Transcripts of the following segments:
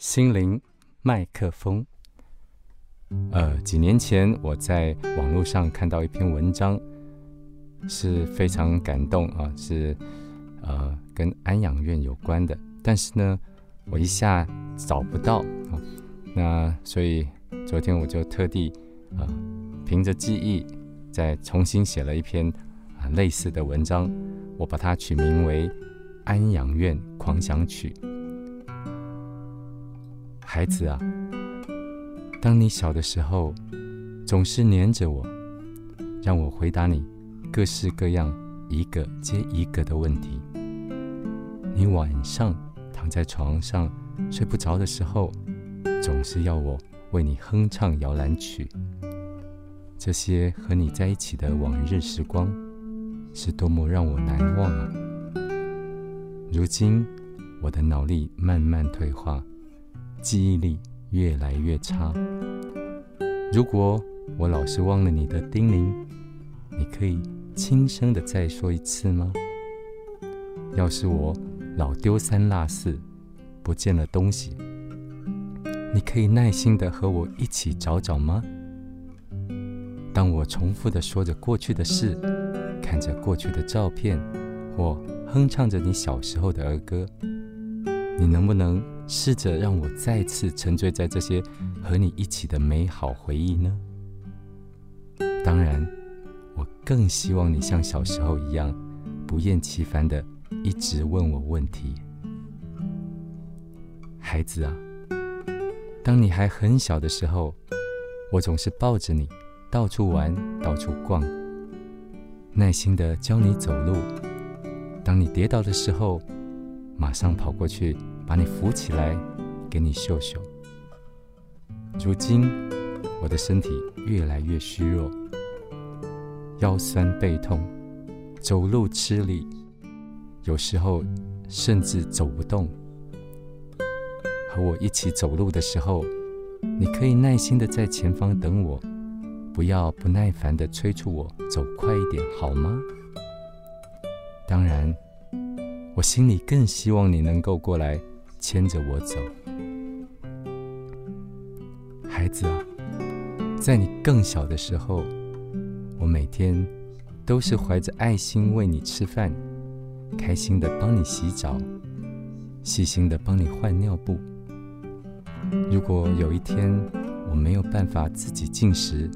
心灵麦克风。呃，几年前我在网络上看到一篇文章，是非常感动啊，是呃跟安养院有关的。但是呢，我一下找不到啊，那所以昨天我就特地啊，凭着记忆再重新写了一篇啊类似的文章，我把它取名为《安养院狂想曲》。孩子啊，当你小的时候，总是黏着我，让我回答你各式各样、一个接一个的问题。你晚上躺在床上睡不着的时候，总是要我为你哼唱摇篮曲。这些和你在一起的往日时光，是多么让我难忘啊！如今，我的脑力慢慢退化。记忆力越来越差。如果我老是忘了你的叮咛，你可以轻声的再说一次吗？要是我老丢三落四，不见了东西，你可以耐心的和我一起找找吗？当我重复的说着过去的事，看着过去的照片，或哼唱着你小时候的儿歌，你能不能？试着让我再次沉醉在这些和你一起的美好回忆呢？当然，我更希望你像小时候一样，不厌其烦的一直问我问题。孩子啊，当你还很小的时候，我总是抱着你到处玩、到处逛，耐心的教你走路。当你跌倒的时候，马上跑过去。把你扶起来，给你秀秀。如今，我的身体越来越虚弱，腰酸背痛，走路吃力，有时候甚至走不动。和我一起走路的时候，你可以耐心的在前方等我，不要不耐烦的催促我走快一点，好吗？当然，我心里更希望你能够过来。牵着我走，孩子啊，在你更小的时候，我每天都是怀着爱心喂你吃饭，开心的帮你洗澡，细心的帮你换尿布。如果有一天我没有办法自己进食，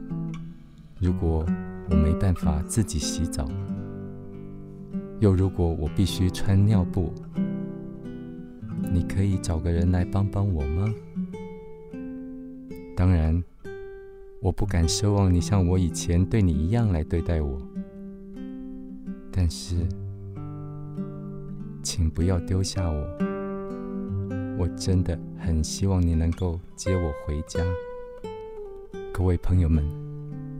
如果我没办法自己洗澡，又如果我必须穿尿布，你可以找个人来帮帮我吗？当然，我不敢奢望你像我以前对你一样来对待我。但是，请不要丢下我。我真的很希望你能够接我回家。各位朋友们，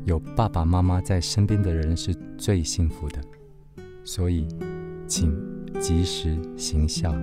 有爸爸妈妈在身边的人是最幸福的，所以，请及时行孝。